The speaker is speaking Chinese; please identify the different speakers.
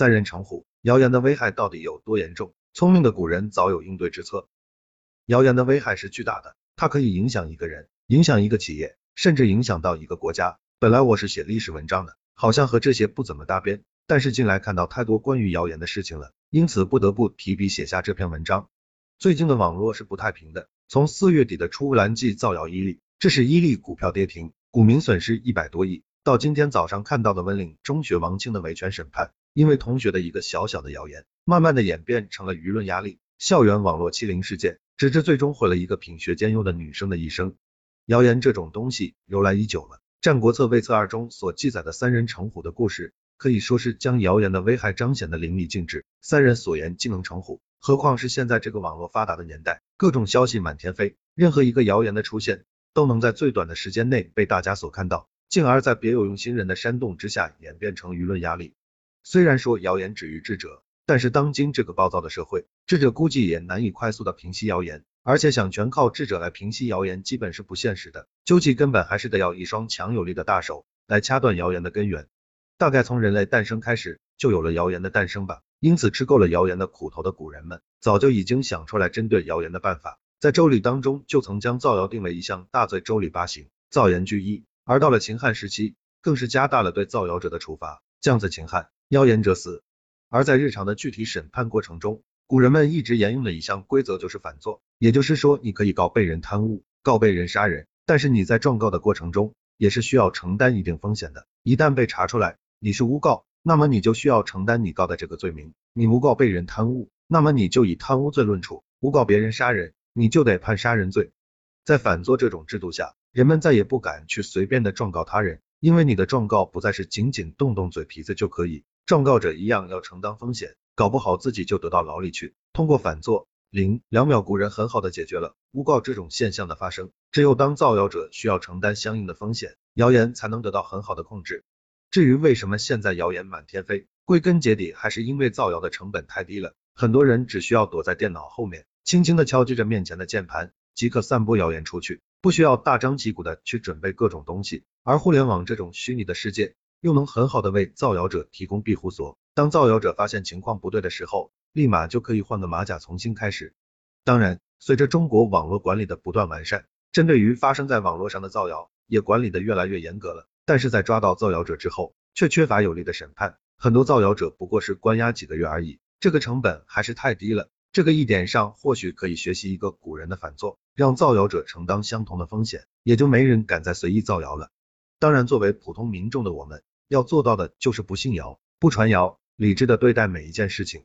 Speaker 1: 三人成虎，谣言的危害到底有多严重？聪明的古人早有应对之策。谣言的危害是巨大的，它可以影响一个人，影响一个企业，甚至影响到一个国家。本来我是写历史文章的，好像和这些不怎么搭边，但是近来看到太多关于谣言的事情了，因此不得不提笔写下这篇文章。最近的网络是不太平的，从四月底的出兰记造谣伊利，这是伊利股票跌停，股民损失一百多亿，到今天早上看到的温岭中学王清的维权审判。因为同学的一个小小的谣言，慢慢的演变成了舆论压力，校园网络欺凌事件，直至最终毁了一个品学兼优的女生的一生。谣言这种东西由来已久了，《战国策·魏策二》中所记载的三人成虎的故事，可以说是将谣言的危害彰显的淋漓尽致。三人所言竟能成虎，何况是现在这个网络发达的年代，各种消息满天飞，任何一个谣言的出现，都能在最短的时间内被大家所看到，进而，在别有用心人的煽动之下，演变成舆论压力。虽然说谣言止于智者，但是当今这个暴躁的社会，智者估计也难以快速的平息谣言，而且想全靠智者来平息谣言，基本是不现实的。究其根本，还是得要一双强有力的大手来掐断谣言的根源。大概从人类诞生开始，就有了谣言的诞生吧。因此，吃够了谣言的苦头的古人们，早就已经想出来针对谣言的办法。在周礼当中，就曾将造谣定为一项大罪，周礼八刑，造言居一。而到了秦汉时期，更是加大了对造谣者的处罚，降子秦汉。谣言者死，而在日常的具体审判过程中，古人们一直沿用的一项规则就是反作，也就是说，你可以告被人贪污，告被人杀人，但是你在状告的过程中，也是需要承担一定风险的。一旦被查出来你是诬告，那么你就需要承担你告的这个罪名。你诬告被人贪污，那么你就以贪污罪论处；诬告别人杀人，你就得判杀人罪。在反作这种制度下，人们再也不敢去随便的状告他人，因为你的状告不再是仅仅动动嘴皮子就可以。状告者一样要承担风险，搞不好自己就得到牢里去。通过反作零两秒，古人很好的解决了诬告这种现象的发生。只有当造谣者需要承担相应的风险，谣言才能得到很好的控制。至于为什么现在谣言满天飞，归根结底还是因为造谣的成本太低了。很多人只需要躲在电脑后面，轻轻的敲击着面前的键盘，即可散播谣言出去，不需要大张旗鼓的去准备各种东西。而互联网这种虚拟的世界。又能很好的为造谣者提供庇护所。当造谣者发现情况不对的时候，立马就可以换个马甲重新开始。当然，随着中国网络管理的不断完善，针对于发生在网络上的造谣也管理的越来越严格了。但是在抓到造谣者之后，却缺乏有力的审判，很多造谣者不过是关押几个月而已，这个成本还是太低了。这个一点上或许可以学习一个古人的反作，让造谣者承担相同的风险，也就没人敢再随意造谣了。当然，作为普通民众的我们。要做到的就是不信谣，不传谣，理智的对待每一件事情。